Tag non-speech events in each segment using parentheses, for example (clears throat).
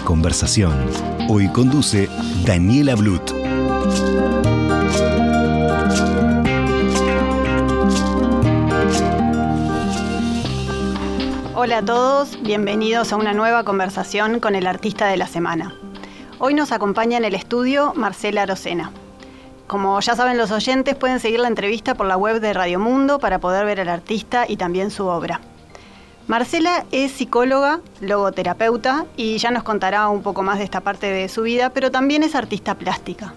Conversación. Hoy conduce Daniela Blut. Hola a todos, bienvenidos a una nueva conversación con el artista de la semana. Hoy nos acompaña en el estudio Marcela Arocena. Como ya saben los oyentes, pueden seguir la entrevista por la web de Radio Mundo para poder ver al artista y también su obra. Marcela es psicóloga, logoterapeuta y ya nos contará un poco más de esta parte de su vida, pero también es artista plástica.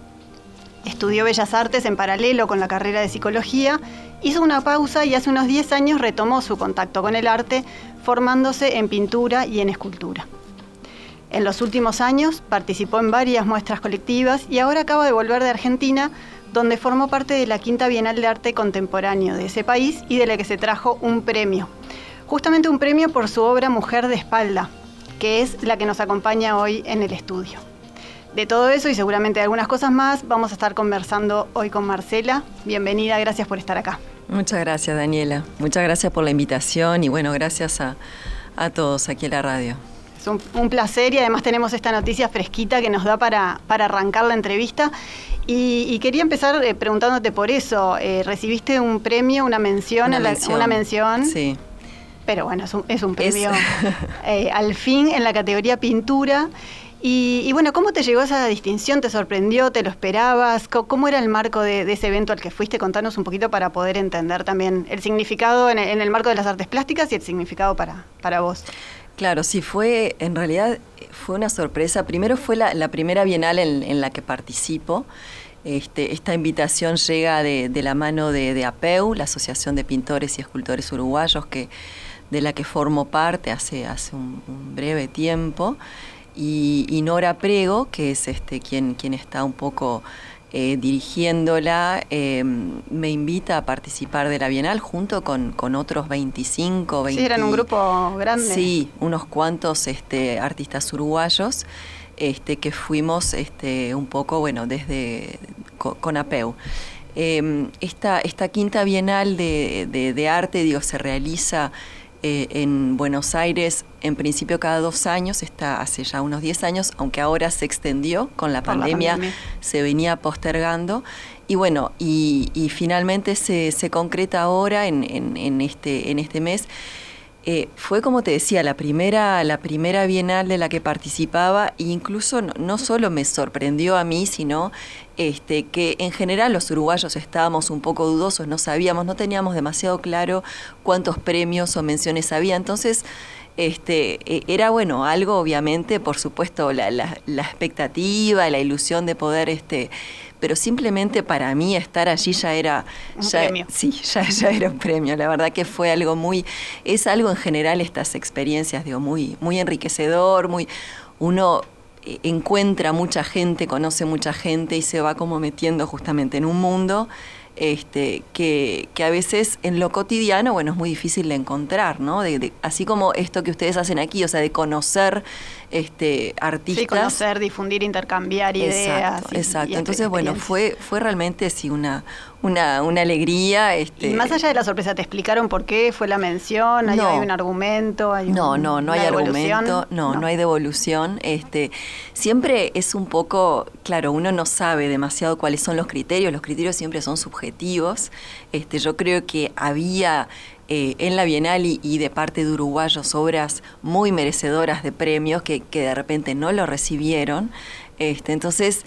Estudió Bellas Artes en paralelo con la carrera de psicología, hizo una pausa y hace unos 10 años retomó su contacto con el arte, formándose en pintura y en escultura. En los últimos años participó en varias muestras colectivas y ahora acaba de volver de Argentina, donde formó parte de la Quinta Bienal de Arte Contemporáneo de ese país y de la que se trajo un premio, justamente un premio por su obra Mujer de Espalda, que es la que nos acompaña hoy en el estudio. De todo eso y seguramente de algunas cosas más vamos a estar conversando hoy con Marcela. Bienvenida, gracias por estar acá. Muchas gracias Daniela, muchas gracias por la invitación y bueno, gracias a, todos aquí en la radio. Es un, placer y además tenemos esta noticia fresquita que nos da para, para arrancar la entrevista. Y, quería empezar eh, preguntándote por eso. Eh, ¿Recibiste un premio, una mención? Una, mención, una mención. Sí. Pero bueno, es un, premio (laughs) eh, al fin en la categoría pintura. Y, bueno, ¿cómo te llegó esa distinción? ¿Te sorprendió? ¿Te lo esperabas? ¿Cómo, era el marco de, ese evento al que fuiste? Contanos un poquito para poder entender también el significado en el, marco de las artes plásticas y el significado para, para vos. Claro, sí, fue, en realidad fue una sorpresa. Primero fue la, primera bienal en, la que participo. Este, esta invitación llega de, la mano de, APEU, la Asociación de Pintores y Escultores Uruguayos, que de la que formo parte hace, hace un, breve tiempo, y, Nora Prego, que es este, quien, quien está un poco eh, dirigiéndola, em, me invita a participar de la Bienal junto con, con otros 25, 20... Sí, eran un grupo grande. Sí, unos cuantos este, artistas uruguayos. Este, que fuimos este, un poco, bueno, desde con, APEU. Em, esta, esta quinta bienal de, de arte, digo, se realiza eh, en Buenos Aires en principio cada dos años, está hace ya unos 10 años, aunque ahora se extendió con la, pandemia, se venía postergando. Y bueno, y, finalmente se, concreta ahora en, en, este, en este mes. Eh, fue como te decía, la primera, la primera bienal de la que participaba e incluso no, solo me sorprendió a mí, sino este, que en general los uruguayos estábamos un poco dudosos, no sabíamos, no teníamos demasiado claro cuántos premios o menciones había. Entonces, este, e, era bueno, algo obviamente, por supuesto, la, la, la expectativa, la ilusión de poder este, pero simplemente para mí estar allí ya era... Un premio. Sí, (laughs) ya, ya, era un premio. La verdad que fue algo muy... Es algo en general estas experiencias, digo, muy, muy enriquecedor, muy... Uno eh, encuentra mucha gente, conoce mucha gente y se va como metiendo justamente en un mundo este, que, que, a veces en lo cotidiano, bueno, es muy difícil de encontrar, ¿no? De, así como esto que ustedes hacen aquí, o sea, de conocer este, artistas. Sí, conocer, difundir, intercambiar ideas. Exacto, Entonces, bueno, fue, fue realmente sí una, una, una alegría. Este, y más allá de la sorpresa, ¿te explicaron por qué fue la mención? ¿Hay, un argumento? Hay no, no, no hay argumento, no, no, hay devolución. Este, siempre es un poco, claro, uno no sabe demasiado cuáles son los criterios, los criterios siempre son subjetivos. Este, yo creo que había eh, en la Bienal y, de parte de uruguayos obras muy merecedoras de premios que, de repente no lo recibieron. Este, entonces,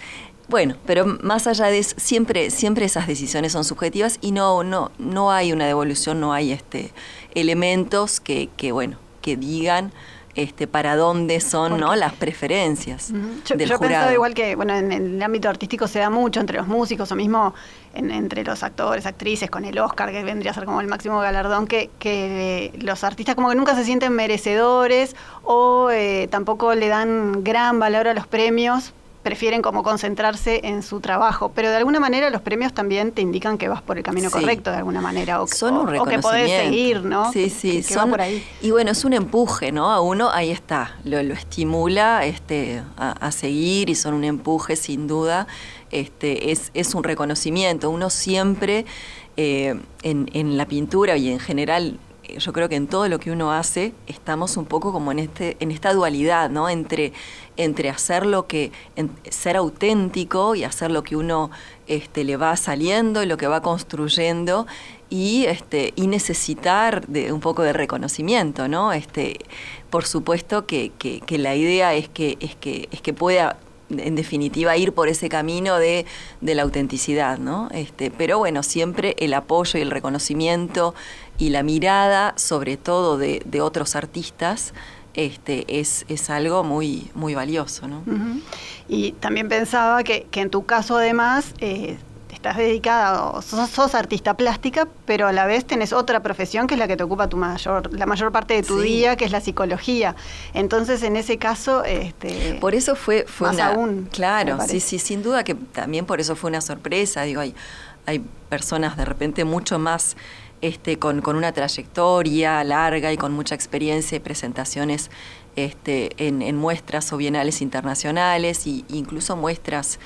bueno, pero más allá de eso, siempre, siempre esas decisiones son subjetivas y no, no, no hay una devolución, no hay este, elementos que, que bueno, que digan este, para dónde son ¿no? las preferencias. Yo, del yo jurado. igual que, bueno, en el ámbito artístico se da mucho entre los músicos o mismo en- entre los actores, actrices, con el Oscar, que vendría a ser como el máximo galardón, que, que los artistas como que nunca se sienten merecedores o eh, tampoco le dan gran valor a los premios, prefieren como concentrarse en su trabajo, pero de alguna manera los premios también te indican que vas por el camino Sí. correcto de alguna manera o, son o- un o que podés seguir, ¿no? Sí, sí, que- que va son, por ahí. y bueno, es un empuje, ¿no? A uno, ahí está, lo, lo estimula este, a, a seguir y son un empuje sin duda, este, es, es un reconocimiento. Uno siempre eh, en, en la pintura y en general yo creo que en todo lo que uno hace estamos un poco como en este en esta dualidad no entre entre hacer lo que ser auténtico y hacer lo que uno este, le va saliendo y lo que va construyendo y este y necesitar de un poco de reconocimiento no este por supuesto que, que- que la idea es que es que es que pueda en definitiva ir por ese camino de, de la autenticidad, ¿no? Este, pero bueno, siempre el apoyo y el reconocimiento y la mirada, sobre todo de, de otros artistas, este, es, es algo muy, muy valioso, ¿no? Y también pensaba que, que en tu caso además eh, estás dedicada, o sos, sos artista plástica, pero a la vez tenés otra profesión que es la que te ocupa tu mayor, la mayor parte de tu Sí. día, que es la psicología. Entonces, en ese caso, este, Por eso fue, fue Más una. aún, claro, sí, sí, sin duda que también por eso fue una sorpresa. Digo, hay, hay personas de repente mucho más este, con, con una trayectoria larga y con mucha experiencia y presentaciones este, en, en muestras o bienales internacionales e incluso muestras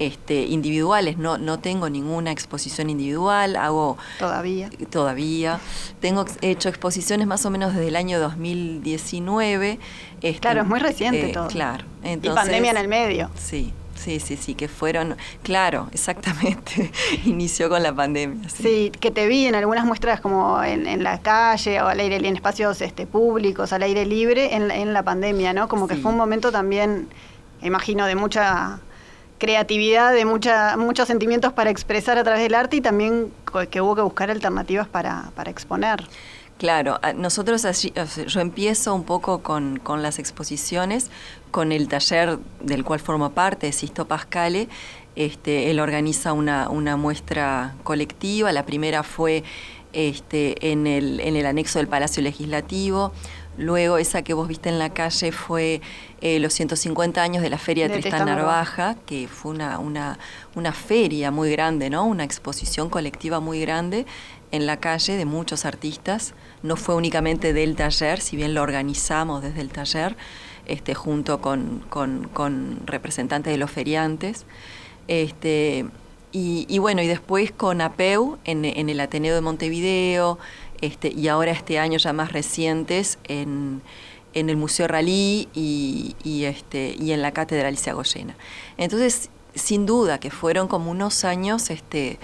este, individuales. No, no tengo ninguna exposición individual, hago todavía. todavía. Tengo hecho exposiciones más o menos desde el año 2019. este, Claro, es muy reciente eh, todo. Claro. y pandemia en el medio. Sí, sí, sí, sí, que fueron, claro, exactamente, (laughs) inició con la pandemia. Sí. Sí, que te vi en algunas muestras como en, en la calle o al aire, en espacios este, públicos, al aire libre, en, la- en la pandemia, ¿no? Como que fue un momento también, imagino, de mucha creatividad, de mucha, muchos sentimientos para expresar a través del arte y también que hubo que buscar alternativas para, para exponer. Claro, a- nosotros allí, yo empiezo un poco con, con las exposiciones, con el taller del cual formo parte, Sisto Pascale. Este, él organiza una, una muestra colectiva. La primera fue este, en, el, en el anexo del Palacio Legislativo. Luego esa que vos viste en la calle fue eh, los 150 años de la Feria de, De Tristán Tristán Narvaja, que fue una, una, una feria muy grande, ¿no? Una exposición colectiva muy grande en la calle de muchos artistas. No fue únicamente del taller, si bien lo organizamos desde el taller, este, junto con, con- representantes de los feriantes. Este, y, bueno, y después con APEU en, el Ateneo de Montevideo, este, y ahora este año ya más recientes en, en el Museo Ralí y, este, y en la Cátedra Alicia Goyena. Entonces, sin duda que fueron como unos años este,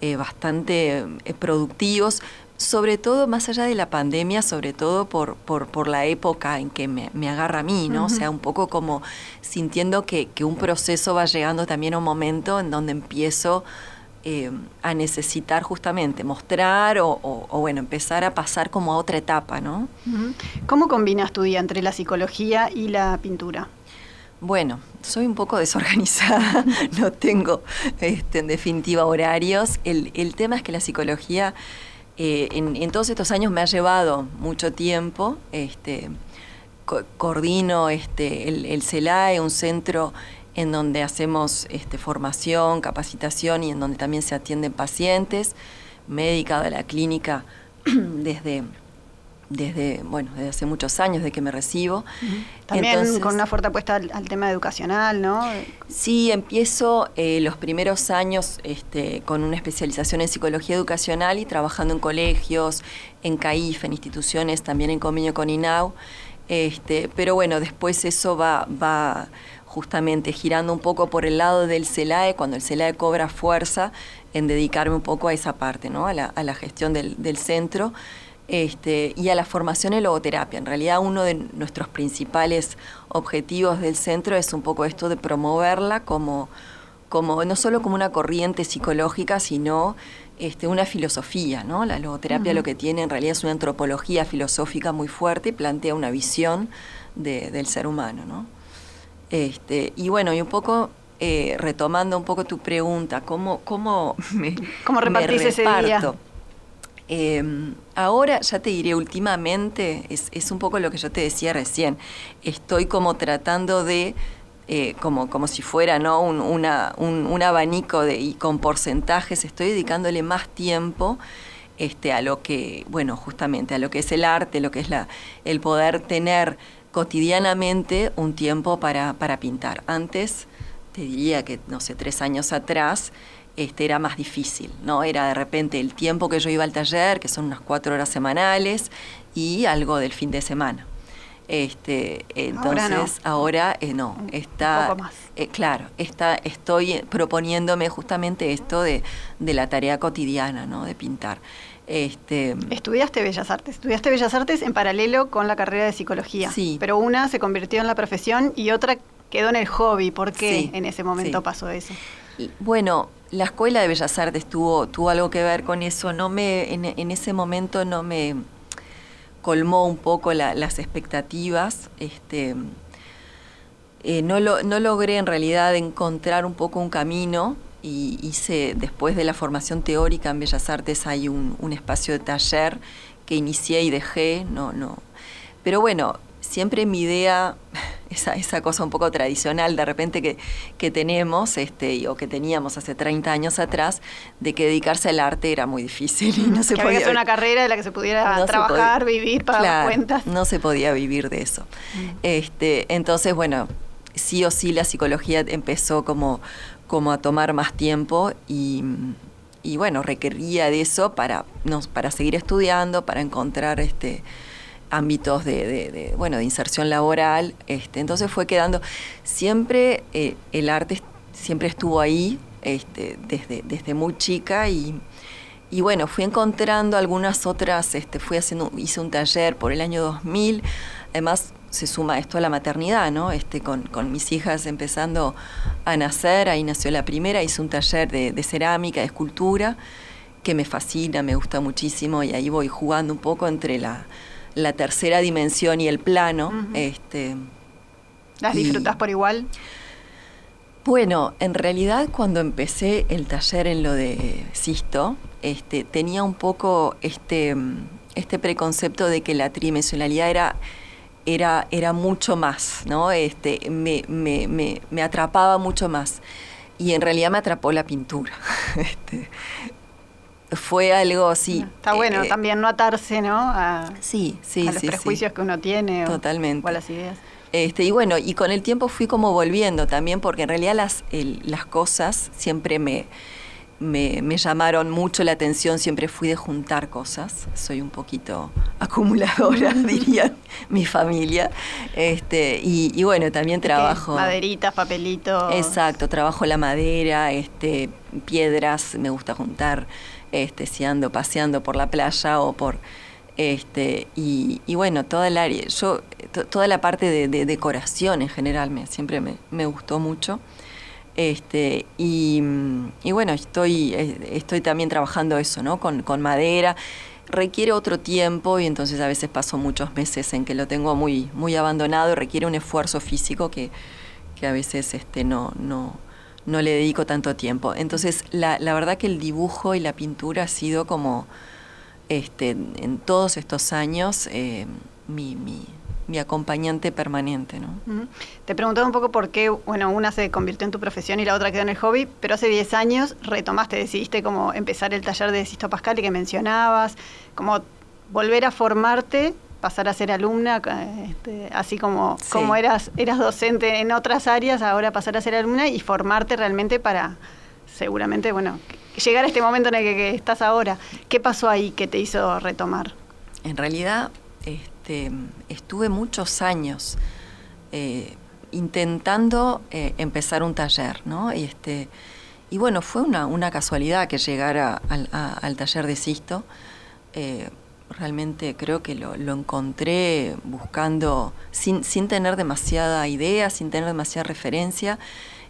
eh, bastante eh, productivos, sobre todo más allá de la pandemia, sobre todo por, por, por la época en que me, me agarra a mí, ¿no? O sea, un poco como sintiendo que, que un proceso va llegando también a un momento en donde empiezo eh, a necesitar justamente mostrar o, o- o, bueno, empezar a pasar como a otra etapa, ¿no? ¿Cómo combinas tu día entre la psicología y la pintura? Bueno, soy un poco (laughs) desorganizada, no tengo este, en definitiva horarios. El, el tema es que la psicología eh, en, todos estos años me ha llevado mucho tiempo. Este, co- coordino este, el, el CELAE, un centro en donde hacemos este, formación, capacitación y en donde también se atienden pacientes, médica de la clínica (clears throat) desde, desde, bueno, desde hace muchos años, desde que me recibo. También Entonces- con una fuerte apuesta al, al tema educacional, ¿no? Sí, empiezo eh, los primeros años este, con una especialización en psicología educacional y trabajando en colegios, en CAIF, en instituciones, también en convenio con INAU. Este, pero bueno, después eso va, va justamente girando un poco por el lado del CELAE, cuando el CELAE cobra fuerza en dedicarme un poco a esa parte, ¿no? a, la, a la gestión del, del centro este, y a la formación en logoterapia. En realidad uno de nuestros principales objetivos del centro es un poco esto de promoverla como, como no solo como una corriente psicológica, sino este, una filosofía, ¿no? La logoterapia lo que tiene en realidad es una antropología filosófica muy fuerte y plantea una visión del ser humano, ¿no? Este, y bueno, y un poco eh, retomando un poco tu pregunta, ¿cómo, cómo me, (laughs) ¿Cómo repartís ese día? Em, ahora, ya te diré, últimamente, es, un poco lo que yo te decía recién, estoy como tratando de, eh, como, como si fuera ¿no? un, una, un, abanico de, y con porcentajes, estoy dedicándole más tiempo este, a lo que, bueno, justamente a lo que es el arte, lo que es la, el poder tener cotidianamente un tiempo para, para pintar. Antes, te diría que, no sé, tres años atrás, este, era más difícil, ¿no? Era de repente el tiempo que yo iba al taller, que son unas cuatro horas semanales, y algo del fin de semana. Este, entonces ahora no, eh, está, eh, claro, está, estoy proponiéndome justamente esto de, la tarea cotidiana, ¿no? De pintar. Este, Estudiaste Bellas Artes, estudiaste Bellas Artes en paralelo con la carrera de psicología. Sí. Pero una se convirtió en la profesión y otra quedó en el hobby. ¿Por qué en ese momento pasó eso? Bueno, la Escuela de Bellas Artes tuvo, tuvo algo que ver con eso. No me, en, ese momento no me colmó un poco las expectativas. Este, eh, no, lo, no logré en realidad encontrar un poco un camino y hice, después de la formación teórica en Bellas Artes, hay un, un espacio de taller que inicié y dejé. No, no. Pero bueno, siempre mi idea, (laughs) esa, esa cosa un poco tradicional de repente que, que tenemos, este, o que teníamos hace 30 años atrás, de que dedicarse al arte era muy difícil y no se que podía... hacer una carrera de la que se pudiera trabajar, vivir, pagar cuentas. No se podía vivir de eso. Mm. Este, entonces, bueno, sí o sí la psicología empezó como, como a tomar más tiempo y, y bueno, requería de eso para, no, para seguir estudiando, para encontrar este ámbitos de, bueno, de inserción laboral. Este, entonces fue quedando, siempre eh, el arte siempre estuvo ahí, este, desde, desde muy chica y, y bueno, fui encontrando algunas otras, este, fui haciendo, hice un taller por el año 2000, además se suma esto a la maternidad, ¿no? Este, con, con mis hijas empezando a nacer, ahí nació la primera, hice un taller de, de cerámica, de escultura, que me fascina, me gusta muchísimo y ahí voy jugando un poco entre la, la tercera dimensión y el plano. este, ¿Las disfrutas por igual? Bueno, en realidad cuando empecé el taller en lo de Sisto, este, tenía un poco este, este preconcepto de que la tridimensionalidad era, era, era mucho más, ¿no? Este, me, me, me, me atrapaba mucho más. Y en realidad me atrapó la pintura. (laughs) este, fue algo así. Está bueno eh, también no atarse, ¿no? A, sí, sí, a los prejuicios que uno tiene. Totalmente. O, a las ideas. Este, y bueno, y con el tiempo fui como volviendo también, porque en realidad las, las cosas siempre me, me, llamaron mucho la atención, siempre fui de juntar cosas, soy un poquito (laughs) acumuladora, (laughs) diría mi familia. Este, y, bueno, también trabajo. Maderitas, papelitos. Exacto, trabajo la madera, este, piedras, me gusta juntar este, si ando paseando por la playa o por... Este, y, bueno, toda el área, yo, toda la parte de, decoración en general me, siempre me, gustó mucho. Este, y, bueno, estoy, estoy también trabajando eso, ¿no? Con, madera. Requiere otro tiempo y entonces a veces paso muchos meses en que lo tengo muy, muy abandonado. Requiere un esfuerzo físico que, que a veces este, no, no, no le dedico tanto tiempo. Entonces, la, la, verdad que el dibujo y la pintura ha sido como, este, en todos estos años, eh, mi, mi, mi, acompañante permanente. ¿no? Te preguntaba un poco por qué, bueno, una se convirtió en tu profesión y la otra quedó en el hobby, pero hace 10 años retomaste, decidiste como empezar el taller de Sisto Pascal y que mencionabas, como volver a formarte pasar a ser alumna, este, así como, como eras, eras docente en otras áreas, ahora pasar a ser alumna y formarte realmente para, seguramente, bueno, llegar a este momento en el que, estás ahora. ¿Qué pasó ahí que te hizo retomar? En realidad, este, estuve muchos años eh, intentando eh, empezar un taller, ¿no? Y, este, y bueno, fue una, una casualidad que llegara al, al taller de Sisto. Eh, realmente creo que lo, encontré buscando, sin, sin, tener demasiada idea, sin tener demasiada referencia.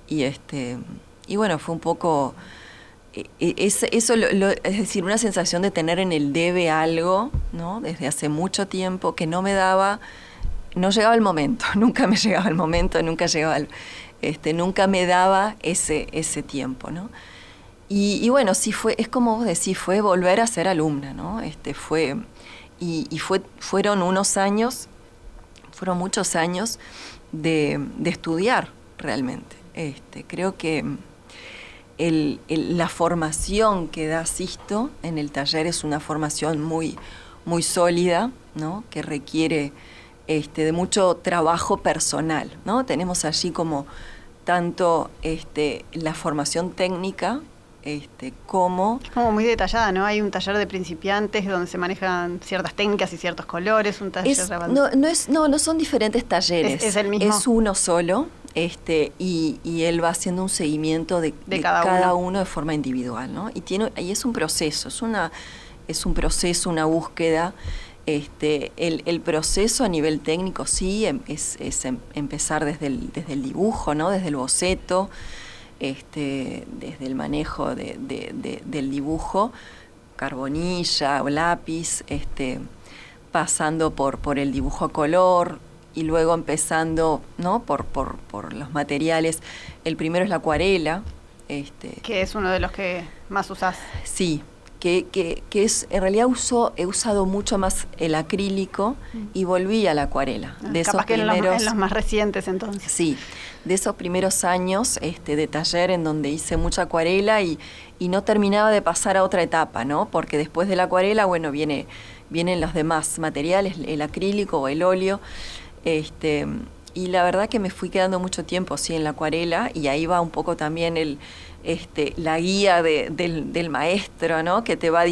Y, este, y bueno, fue un poco e, e, es, eso es decir, una sensación de tener en el debe algo, ¿no? Desde hace mucho tiempo que no me daba, no llegaba el momento, (laughs) nunca me llegaba el momento, nunca llegaba este, nunca me daba ese, ese tiempo, ¿no? Y, bueno, sí fue, es como vos decís, fue volver a ser alumna, ¿no? Este, fue, y, fue, fueron unos años, fueron muchos años de, de estudiar realmente. Este, creo que la formación que da Sisto en el taller es una formación muy, muy sólida, ¿no? que requiere este, de mucho trabajo personal. ¿no? Tenemos allí como tanto este, la formación técnica este, como... como muy detallada, ¿no? Hay un taller de principiantes donde se manejan ciertas técnicas y ciertos colores, un taller no, no, es, no, no son diferentes talleres. Es, el mismo. Es uno solo, este, y, él va haciendo un seguimiento de, cada, uno. de forma individual, ¿no? Y, tiene, y es un proceso, es, una, es un proceso, una búsqueda. Este, el, proceso a nivel técnico sí em, es, em, empezar desde el, desde el dibujo, ¿no? desde el boceto, este, desde el manejo del dibujo, carbonilla o lápiz, este, pasando por, por el dibujo a color, y luego empezando ¿no? por, por, por los materiales. El primero es la acuarela. Este, que es uno de los que más usás. Sí, que, que, que, es, en realidad uso, he usado mucho más el acrílico mm. y volví a la acuarela. Ah, de esos primeros, en los, más recientes entonces. Sí, de esos primeros años este, de taller en donde hice mucha acuarela y, y no terminaba de pasar a otra etapa, ¿no? Porque después de la acuarela, bueno, viene, vienen los demás materiales, el acrílico o el óleo. Este, y la verdad que me fui quedando mucho tiempo sí, en la acuarela y ahí va un poco también el, este, la guía del, maestro, ¿no? que te va,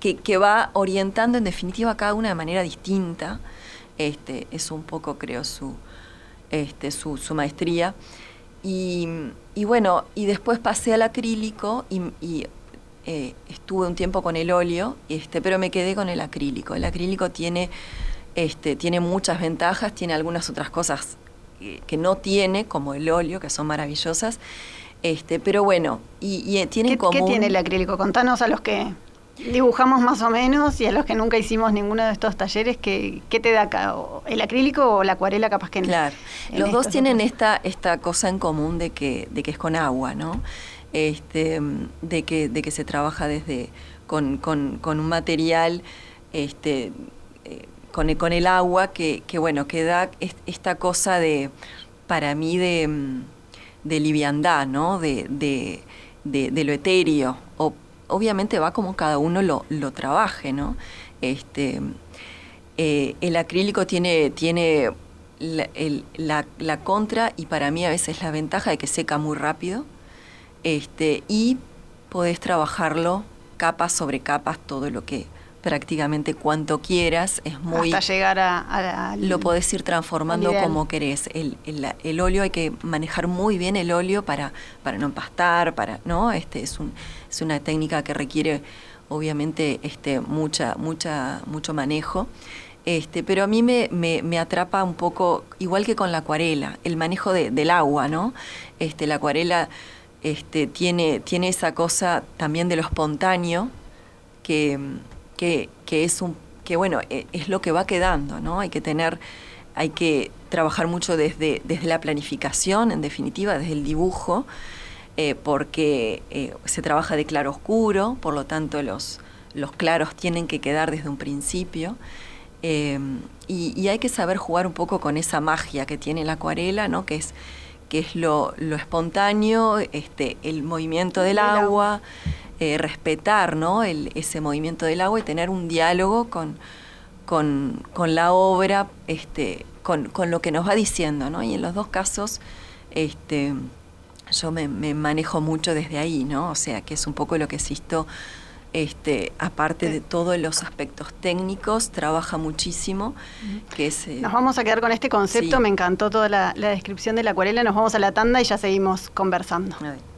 que, que, va orientando en definitiva a cada una de manera distinta. Este, es un poco, creo, su, este, su, maestría. Y, bueno, y después pasé al acrílico y, eh, estuve un tiempo con el óleo, este, pero me quedé con el acrílico. El acrílico tiene tiene muchas ventajas, tiene algunas otras cosas que no tiene, como el óleo, que son maravillosas. Este, pero bueno, y, y tiene ¿Qué, ¿Qué tiene el acrílico? Contanos a los que dibujamos más o menos y a los que nunca hicimos ninguno de estos talleres, ¿qué, qué te da acá? ¿El acrílico o la acuarela capaz que no? Claro, los dos tienen esta, esta cosa en común de que, de que es con agua, ¿no? Este, de, que, de que se trabaja desde con, con, con un material este, con el, con el agua que, que, bueno, que da esta cosa de, para mí, de, de liviandad, ¿no? De, de, de, lo etéreo. O, obviamente va como cada uno lo, lo trabaje, ¿no? Este, eh, el acrílico tiene, tiene la, la, contra y para mí a veces la ventaja de que seca muy rápido este, y podés trabajarlo capas sobre capas todo lo que prácticamente cuanto quieras, es muy... Hasta llegar a... lo podés ir transformando como querés. El, el, óleo hay que manejar muy bien el óleo para, para no empastar, para, ¿no? Este es, un, es una técnica que requiere obviamente este, mucha, mucha, mucho manejo. Este, pero a mí me, me, atrapa un poco, igual que con la acuarela, el manejo de, del agua, ¿no? Este, la acuarela este, tiene, tiene esa cosa también de lo espontáneo que que, es un que bueno, e, es lo que va quedando, ¿no? Hay que tener, hay que trabajar mucho desde, desde la planificación, en definitiva, desde el dibujo, eh, porque eh, se trabaja de claro oscuro, por lo tanto los, los claros tienen que quedar desde un principio. Eh, y, hay que saber jugar un poco con esa magia que tiene la acuarela, ¿no? que es, que es lo, lo espontáneo, este, el movimiento del agua, eh, respetar ¿no? El, ese movimiento del agua y tener un diálogo con, con, con la obra, este, con, con, lo que nos va diciendo. ¿no? Y en los dos casos este, yo me, manejo mucho desde ahí, ¿no? o sea que es un poco lo que existo. Este, aparte de todos los aspectos técnicos, trabaja muchísimo. Que es, nos vamos a quedar con este concepto, me encantó toda la, la, descripción de la acuarela, nos vamos a la tanda y ya seguimos conversando. A ver.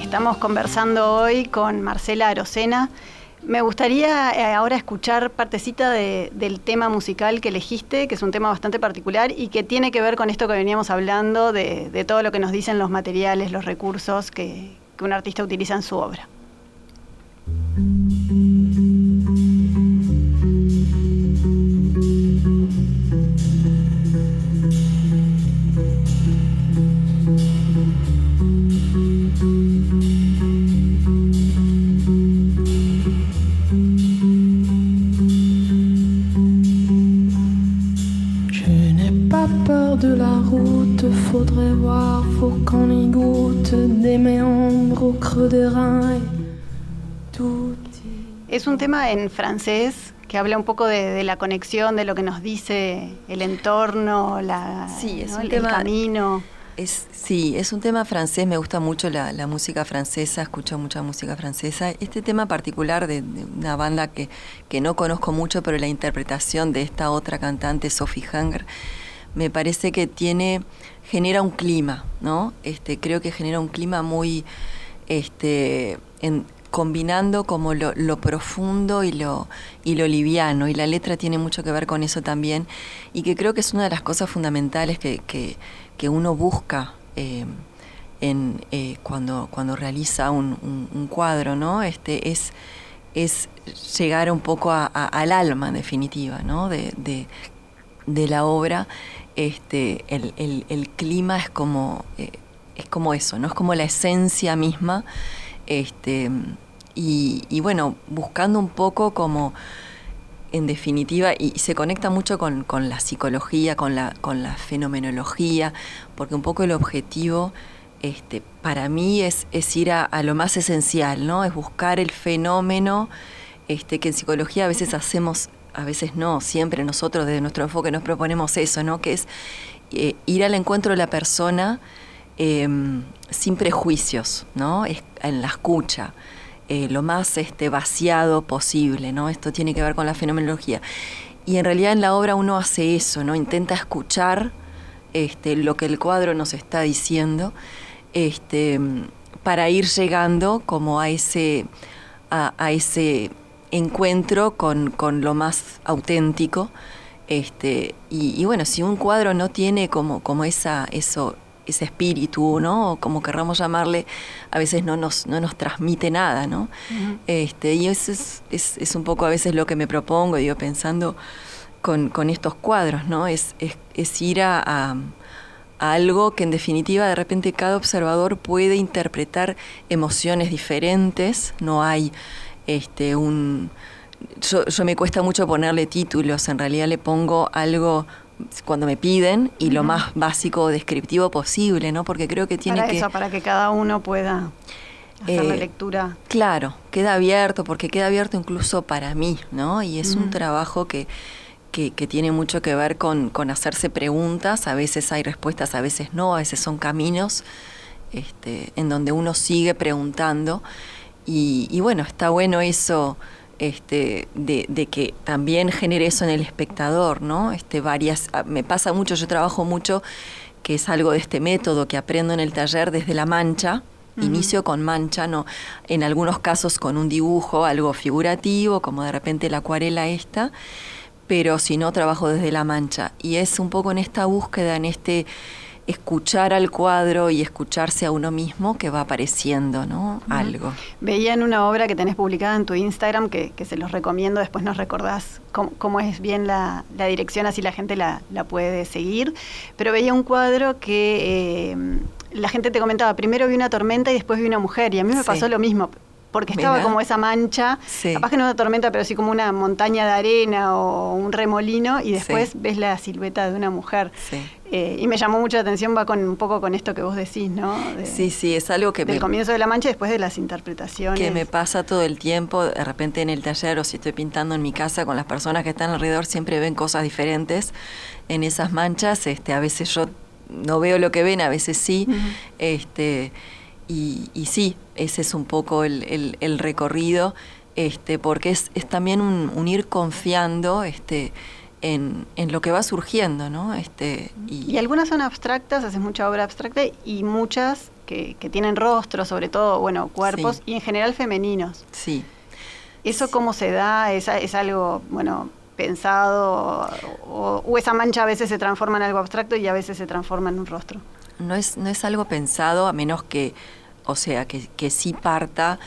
Estamos conversando hoy con Marcela Arocena. Me gustaría eh, ahora escuchar partecita del tema musical que elegiste, que es un tema bastante particular y que tiene que ver con esto que veníamos hablando, de, todo lo que nos dicen los materiales, los recursos que un artista utiliza en su obra. Es un tema en francés que habla un poco de, la conexión, de lo que nos dice el entorno, la, el camino. Es, sí, es un tema francés, me gusta mucho la, música francesa, escucho mucha música francesa. Este tema particular de, una banda que, que, no conozco mucho, pero la interpretación de esta otra cantante, Sophie Hanger, me parece que tiene, genera un clima, ¿no? Este, creo que genera un clima muy, este, combinando como lo, profundo y lo, y lo liviano, y la letra tiene mucho que ver con eso también, y que creo que es una de las cosas fundamentales que, que, uno busca eh, eh, cuando, cuando realiza un, cuadro, ¿no? Este, es, es llegar un poco al alma, en definitiva, ¿no? de, de, la obra. Este, el, el, clima es como, eh, es como eso, ¿no? Es como la esencia misma. Este, y, bueno, buscando un poco como, en definitiva, y se conecta mucho con, la psicología, con la, con la fenomenología, porque un poco el objetivo este, para mí es, es ir a, lo más esencial, ¿no? Es buscar el fenómeno este, que en psicología a veces hacemos, a veces no, siempre nosotros desde nuestro enfoque nos proponemos eso, ¿no? Que es eh, ir al encuentro de la persona em, sin prejuicios, ¿no? en la escucha. Eh, lo más este, vaciado posible, ¿no? Esto tiene que ver con la fenomenología. Y en realidad en la obra uno hace eso, ¿no? Intenta escuchar este, lo que el cuadro nos está diciendo este, para ir llegando como a ese, a, ese encuentro con, con, lo más auténtico. Este, y, y, bueno, si un cuadro no tiene como, como esa, eso, ese espíritu, ¿no? O como querramos llamarle, a veces no nos, no nos transmite nada, ¿no? este, y eso es, es, un poco a veces lo que me propongo, digo, pensando con, con estos cuadros, ¿no? Es, es, ir a, a, algo que en definitiva de repente cada observador puede interpretar emociones diferentes, no hay este, un... Yo, yo me cuesta mucho ponerle títulos, en realidad le pongo algo cuando me piden y lo más básico descriptivo posible, ¿no? Porque creo que tiene para que eso, para que cada uno pueda hacer la eh, lectura. Claro, queda abierto porque queda abierto incluso para mí, ¿no? Y es un trabajo que, que, tiene mucho que ver con, con, hacerse preguntas, a veces hay respuestas, a veces no, a veces son caminos este, en donde uno sigue preguntando y, y bueno, está bueno eso este, de, que también genere eso en el espectador, ¿no? Este, varias, ah, me pasa mucho, yo trabajo mucho, que es algo de este método que aprendo en el taller desde la mancha, inicio con mancha, no, en algunos casos con un dibujo, algo figurativo, como de repente la acuarela esta, pero si no trabajo desde la mancha. Y es un poco en esta búsqueda, en este escuchar al cuadro y escucharse a uno mismo que va apareciendo, ¿no? Algo. Veía en una obra que tenés publicada en tu Instagram, que, se los recomiendo, después nos recordás cómo, es bien la, dirección, así la gente la, puede seguir, pero veía un cuadro que eh, la gente te comentaba, primero vi una tormenta y después vi una mujer, y a mí me pasó lo mismo porque estaba como esa mancha, capaz que no una tormenta, pero sí como una montaña de arena o un remolino, y después ves la silueta de una mujer. Eh, y me llamó mucho la atención, va con un poco con esto que vos decís, ¿no? sí, sí, es algo que... Del comienzo de la mancha y después de las interpretaciones. Que me pasa todo el tiempo, de repente en el taller o si estoy pintando en mi casa con las personas que están alrededor, siempre ven cosas diferentes en esas manchas. Este, a veces yo no veo lo que ven, a veces sí. este, y, y, sí, ese es un poco el, el, recorrido, este, porque es, es también un, ir confiando este, en, en, lo que va surgiendo, ¿no? Este, y, algunas son abstractas, haces mucha obra abstracta, y muchas que, que tienen rostros, sobre todo, bueno, cuerpos, y en general femeninos. Sí. ¿Eso cómo se da? ¿Es, es algo, bueno, pensado o, o, esa mancha a veces se transforma en algo abstracto y a veces se transforma en un rostro? no es, no es algo pensado, a menos que, o sea, que, que sí parta,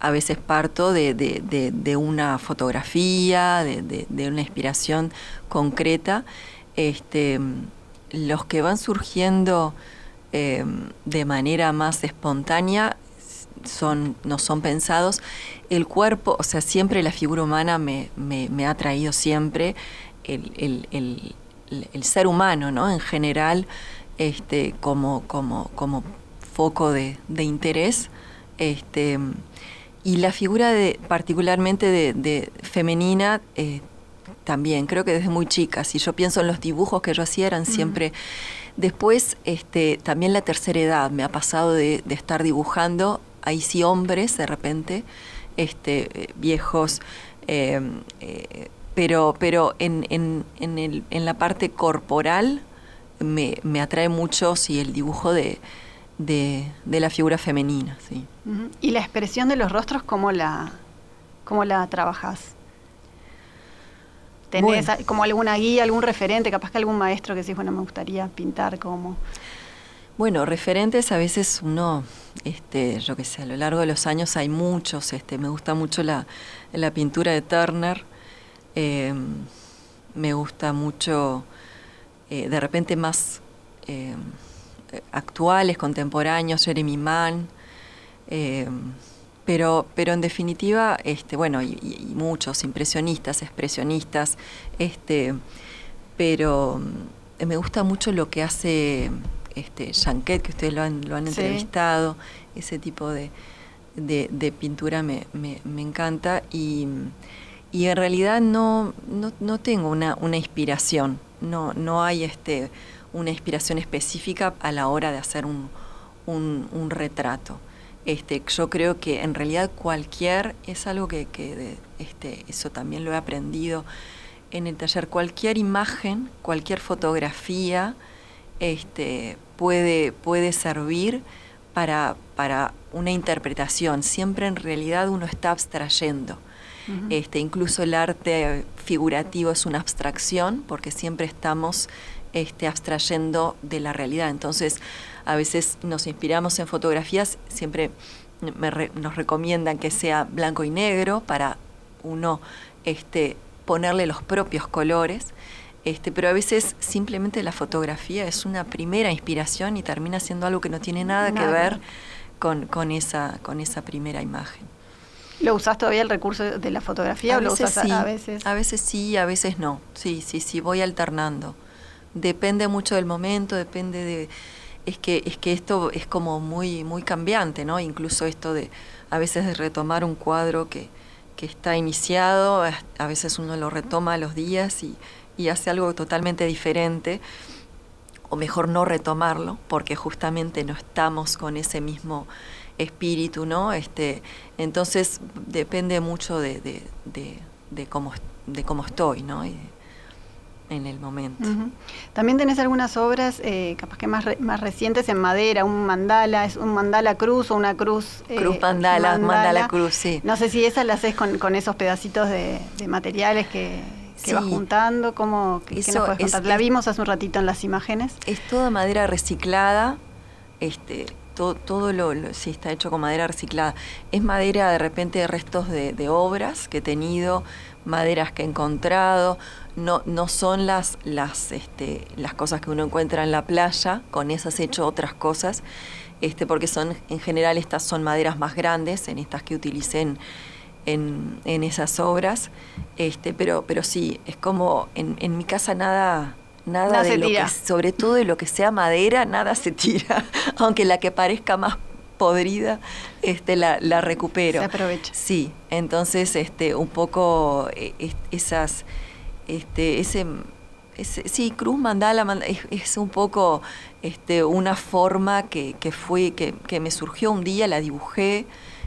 a veces parto de, de, de, una fotografía, de, una inspiración concreta. Este, los que van surgiendo em, de manera más espontánea son, no son pensados. El cuerpo, o sea, siempre la figura humana me, me, ha traído siempre el, el, el, el, ser humano, ¿no? En general, este, como, como, como foco de, interés. Este, y la figura de, particularmente de, femenina eh, también, creo que desde muy chica. Si yo pienso en los dibujos que yo hacía, eran siempre... Después, este, también la tercera edad, me ha pasado de, estar dibujando, ahí sí hombres de repente, este, viejos, eh, eh, pero, pero en, en, en, el, en la parte corporal, me, me atrae mucho sí, el dibujo de, de, la figura femenina. Sí. ¿Y la expresión de los rostros, cómo la, cómo la trabajas? ¿Tenés como alguna guía, algún referente, capaz que algún maestro que decís, bueno, me gustaría pintar como... Bueno, referentes a veces uno, este, yo qué sé, a lo largo de los años hay muchos, este, me gusta mucho la, la pintura de Turner, eh, me gusta mucho eh, de repente más eh, actuales, contemporáneos, Jeremy Mann, eh, pero, pero en definitiva, este, bueno, y, muchos impresionistas, expresionistas, este, pero me gusta mucho lo que hace este, que ustedes lo han, lo han entrevistado, ese tipo de, de, pintura me, me, me encanta y, y, en realidad no, no, no tengo una, una inspiración no, no hay este, una inspiración específica a la hora de hacer un, un, retrato. Este, yo creo que en realidad cualquier, es algo que, que este, eso también lo he aprendido en el taller, cualquier imagen, cualquier fotografía este, puede, puede servir para, para una interpretación. Siempre en realidad uno está abstrayendo este, incluso el arte figurativo es una abstracción porque siempre estamos este, abstrayendo de la realidad. Entonces, a veces nos inspiramos en fotografías, siempre nos recomiendan que sea blanco y negro para uno este, ponerle los propios colores. Este, pero a veces simplemente la fotografía es una primera inspiración y termina siendo algo que no tiene nada, que ver con, con, esa, con esa primera imagen. ¿Lo usás todavía el recurso de la fotografía a o lo usas a veces? A veces sí, a veces no. Sí, sí, sí, voy alternando. Depende mucho del momento, depende de es que es que esto es como muy muy cambiante, ¿no? Incluso esto de a veces de retomar un cuadro que, que está iniciado, a veces uno lo retoma a los días y, y hace algo totalmente diferente o mejor no retomarlo porque justamente no estamos con ese mismo espíritu, ¿no? Este, entonces depende mucho de, de, de, cómo, de cómo estoy, ¿no? En el momento. También tenés algunas obras, eh, capaz que más, más recientes, en madera, un mandala, es un mandala cruz o una cruz... Eh, cruz mandala, mandala, cruz, sí. No sé si esas las haces con, con esos pedacitos de, materiales que, que va juntando? ¿Cómo, qué, nos puedes contar? La vimos hace un ratito en las imágenes. Es toda madera reciclada, este, todo, todo lo, sí está hecho con madera reciclada. Es madera de repente de restos de, obras que he tenido, maderas que he encontrado, no, no son las, las, este, las cosas que uno encuentra en la playa, con esas he hecho otras cosas, este, porque son, en general estas son maderas más grandes, en estas que utilicé en, en, esas obras, este, pero, pero sí, es como en, en mi casa nada nada, de lo que, sobre todo de lo que sea madera, nada se tira, (laughs) aunque la que parezca más podrida, este, la, la recupero. Se aprovecha. Sí, entonces, este, un poco eh, esas, este, ese, sí, cruz mandala, es, un poco, este, una forma que, que que, me surgió un día, la dibujé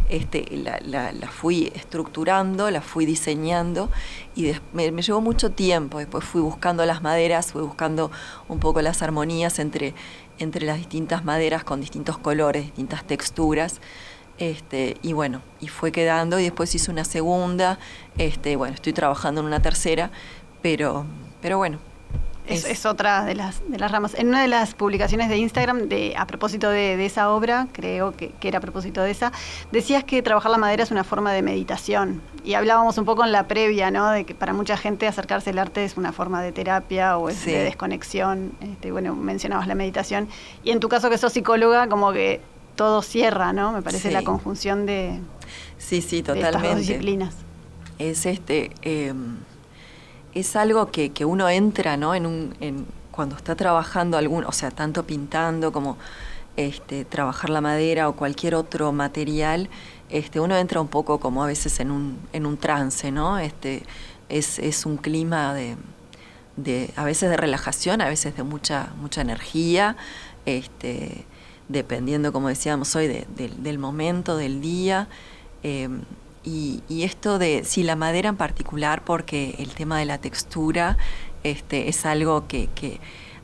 este, la, fui estructurando, la fui diseñando y me, llevó mucho tiempo. Después fui buscando las maderas, fui buscando un poco las armonías entre, entre las distintas maderas con distintos colores, distintas texturas. Este, y bueno, y fue quedando y después hice una segunda, bueno, estoy trabajando en una tercera, pero, pero bueno, es, otra de las, de las ramas. En una de las publicaciones de Instagram, de, a propósito de, esa obra, creo que, era a propósito de esa, decías que trabajar la madera es una forma de meditación. Y hablábamos un poco en la previa, ¿no? De que para mucha gente acercarse al arte es una forma de terapia o es de desconexión. Este, bueno, mencionabas la meditación. Y en tu caso que sos psicóloga, como que todo cierra, ¿no? Me parece la conjunción de, sí, sí, totalmente. estas dos disciplinas. Es este... Em, es algo que, uno entra, ¿no? En un, cuando está trabajando algún, o sea, tanto pintando como este, trabajar la madera o cualquier otro material, este, uno entra un poco como a veces en un, en un trance, ¿no? Este, es, es un clima de, de, a veces de relajación, a veces de mucha, mucha energía, este, dependiendo, como decíamos hoy, del momento, del día. Em, y, esto de, sí, la madera en particular, porque el tema de la textura este, es algo que,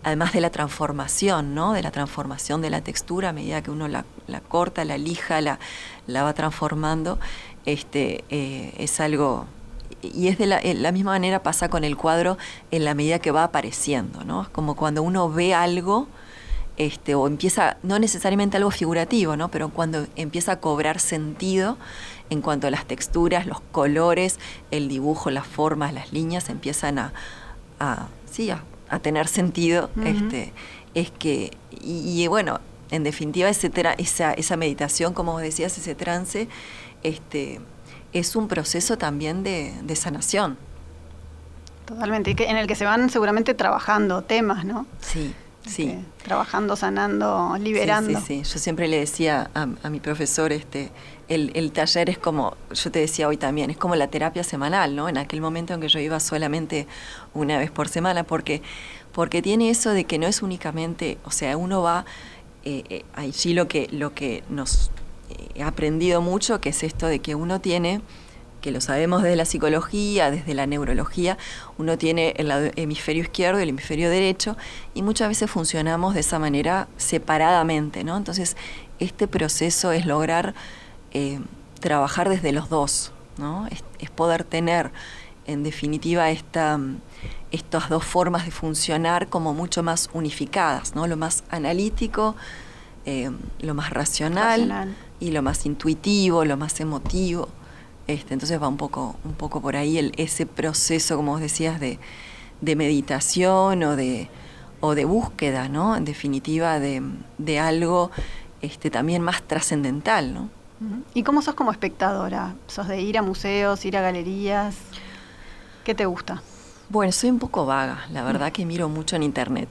además de la transformación, ¿no? De la transformación de la textura a medida que uno la, corta, la lija, la, va transformando, este, eh, es algo y es de la, la, misma manera pasa con el cuadro en la medida que va apareciendo, ¿no? Es como cuando uno ve algo, este, o empieza, no necesariamente algo figurativo, ¿no? Pero cuando empieza a cobrar sentido, en cuanto a las texturas, los colores, el dibujo, las formas, las líneas empiezan a, a sí, a, tener sentido. este, es que, y, bueno, en definitiva ese esa, esa meditación, como vos decías, ese trance, este, es un proceso también de, sanación. Totalmente, y en el que se van seguramente trabajando temas, ¿no? Sí. Sí. Este, trabajando, sanando, liberando. Sí, sí, sí. Yo siempre le decía a, a mi profesor, este, el, taller es como, yo te decía hoy también, es como la terapia semanal, ¿no? En aquel momento en que yo iba solamente una vez por semana, porque, porque tiene eso de que no es únicamente, o sea, uno va, eh, eh allí lo que, lo que nos eh, he aprendido mucho, que es esto de que uno tiene, que lo sabemos desde la psicología, desde la neurología, uno tiene el hemisferio izquierdo y el hemisferio derecho, y muchas veces funcionamos de esa manera separadamente, ¿no? Entonces, este proceso es lograr eh, trabajar desde los dos, ¿no? Es, poder tener, en definitiva, esta, estas dos formas de funcionar como mucho más unificadas, ¿no? Lo más analítico, eh, lo más racional, y lo más intuitivo, lo más emotivo. Este, entonces va un poco, un poco por ahí el, ese proceso, como vos decías, de, de meditación o de, o de búsqueda, ¿no? En definitiva, de, de algo este, también más trascendental, ¿no? ¿Y cómo sos como espectadora? ¿Sos de ir a museos, ir a galerías? ¿Qué te gusta? Bueno, soy un poco vaga, la verdad que miro mucho en internet.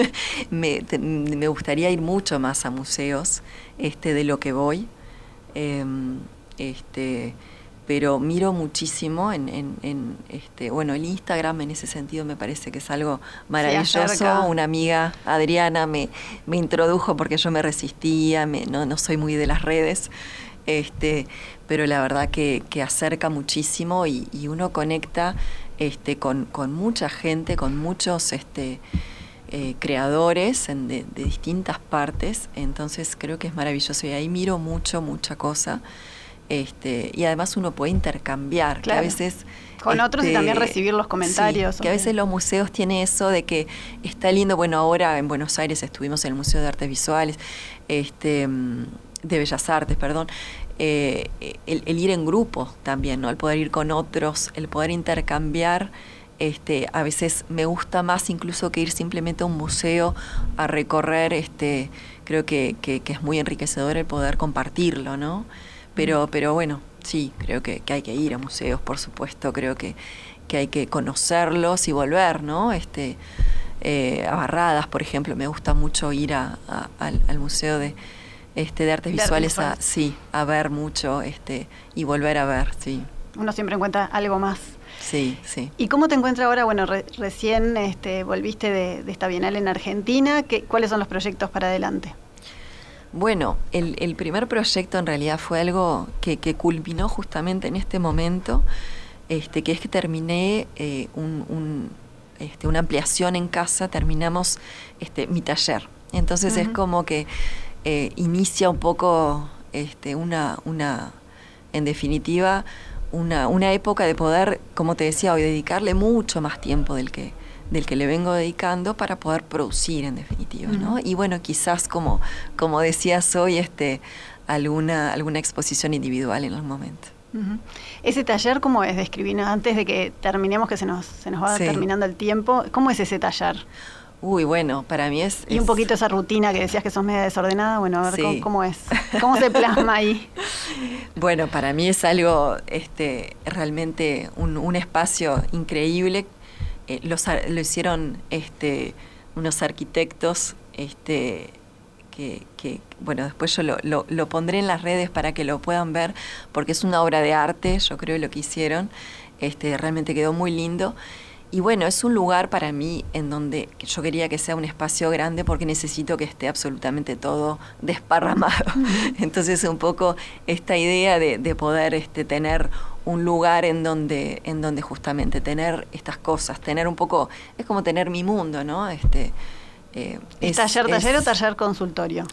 (laughs) me, gustaría ir mucho más a museos este, de lo que voy. Em, este, pero miro muchísimo en, en, este, bueno, el Instagram en ese sentido me parece que es algo maravilloso. Una amiga, Adriana, me, me introdujo porque yo me resistía, me, no, no soy muy de las redes, este, pero la verdad que, que acerca muchísimo y, y, uno conecta este, con, con mucha gente, con muchos este, eh, creadores de, de distintas partes, entonces creo que es maravilloso y ahí miro mucho, mucha cosa. Este, y además uno puede intercambiar, que a veces... Con otros y este, también recibir los comentarios. que a veces los museos tienen eso de que está lindo, bueno, ahora en Buenos Aires estuvimos en el Museo de Artes Visuales, este, de Bellas Artes, perdón, eh, el, ir en grupo también, ¿no? El poder ir con otros, el poder intercambiar. Este, a veces me gusta más incluso que ir simplemente a un museo a recorrer, este, creo que, es muy enriquecedor el poder compartirlo, ¿no? Pero, pero bueno, sí, creo que, hay que ir a museos, por supuesto, creo que, hay que conocerlos y volver, ¿no? Este, eh, a Barradas, por ejemplo, me gusta mucho ir al museo de, este, de artes visuales, a, sí, a ver mucho este, y volver a ver, sí. Uno siempre encuentra algo más. Sí, sí. ¿Y cómo te encuentras ahora? Bueno, recién este, volviste de, esta Bienal en Argentina. ¿Qué, ¿Cuáles son los proyectos para adelante? Bueno, el, primer proyecto en realidad fue algo que, culminó justamente en este momento, este, que es que terminé eh, un, este, una ampliación en casa, terminamos este, mi taller. Entonces es como que eh, inicia un poco este, una, una, en definitiva, una, una época de poder, como te decía hoy, dedicarle mucho más tiempo del que, del que le vengo dedicando para poder producir en definitiva, ¿no? Y bueno, quizás como, como decías hoy, este, alguna, alguna exposición individual en algún momento. Ese taller, ¿cómo es? Describirnos antes de que terminemos, que se nos, se nos va terminando el tiempo. ¿Cómo es ese taller? Uy, bueno, para mí es... Y un poquito esa rutina que decías que sos media desordenada, bueno, a ver cómo, es, cómo se plasma ahí. (laughs) bueno, para mí es algo este, realmente un, espacio increíble. Eh, lo hicieron este, unos arquitectos este, que, bueno, después yo lo, pondré en las redes para que lo puedan ver, porque es una obra de arte, yo creo, lo que hicieron. Este, realmente quedó muy lindo. Y bueno, es un lugar para mí en donde yo quería que sea un espacio grande porque necesito que esté absolutamente todo desparramado. (laughs) Entonces un poco esta idea de, poder este, tener un lugar en donde, en donde justamente tener estas cosas, tener un poco, es como tener mi mundo, ¿no? Este, eh, ¿Es, taller, taller o taller consultorio?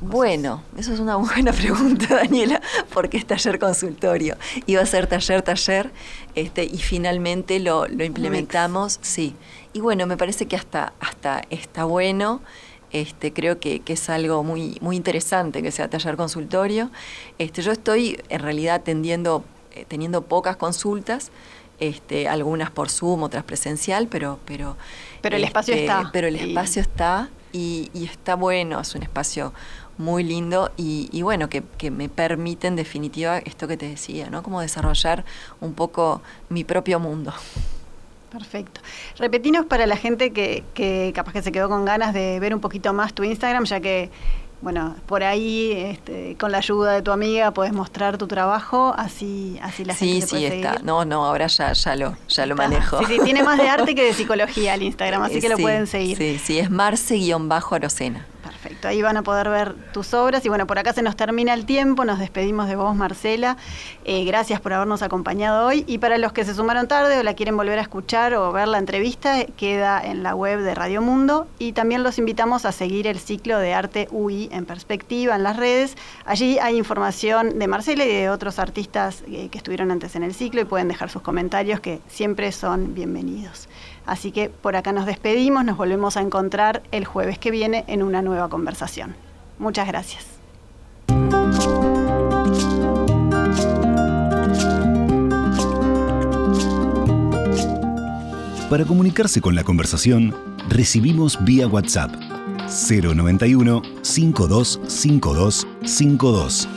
Bueno, eso es una buena (laughs) pregunta, Daniela, porque es taller consultorio. Iba a ser taller, taller, este, y finalmente lo, implementamos, sí. Y bueno, me parece que hasta, hasta está bueno. Este, creo que, es algo muy, muy interesante que sea taller consultorio. Este, yo estoy en realidad atendiendo, eh, teniendo pocas consultas, este, algunas por Zoom, otras presencial, pero... Pero, pero el espacio este, está. Pero el espacio está y, está bueno, es un espacio muy lindo y, bueno, que, me permite en definitiva esto que te decía, ¿no? Como desarrollar un poco mi propio mundo. Perfecto. Repetinos para la gente que, que capaz que se quedó con ganas de ver un poquito más tu Instagram, ya que bueno, por ahí, este, con la ayuda de tu amiga, puedes mostrar tu trabajo, así, así la gente sí, sí, está. No, no, ahora ya, ya lo, ya lo manejo. Sí, sí, tiene más de arte que de psicología el Instagram, así (laughs) que lo pueden seguir. Sí, sí, es Marce-Arocena. Perfecto, ahí van a poder ver tus obras y bueno, por acá se nos termina el tiempo, nos despedimos de vos Marcela, eh, gracias por habernos acompañado hoy. Y para los que se sumaron tarde o la quieren volver a escuchar o ver la entrevista, queda en la web de Radio Mundo. Y también los invitamos a seguir el ciclo de arte UI en perspectiva en las redes, allí hay información de Marcela y de otros artistas eh, que estuvieron antes en el ciclo y pueden dejar sus comentarios que siempre son bienvenidos. Así que por acá nos despedimos, nos volvemos a encontrar el jueves que viene en una nueva conversación. Muchas gracias. Para comunicarse con la conversación, recibimos vía WhatsApp 091 525252.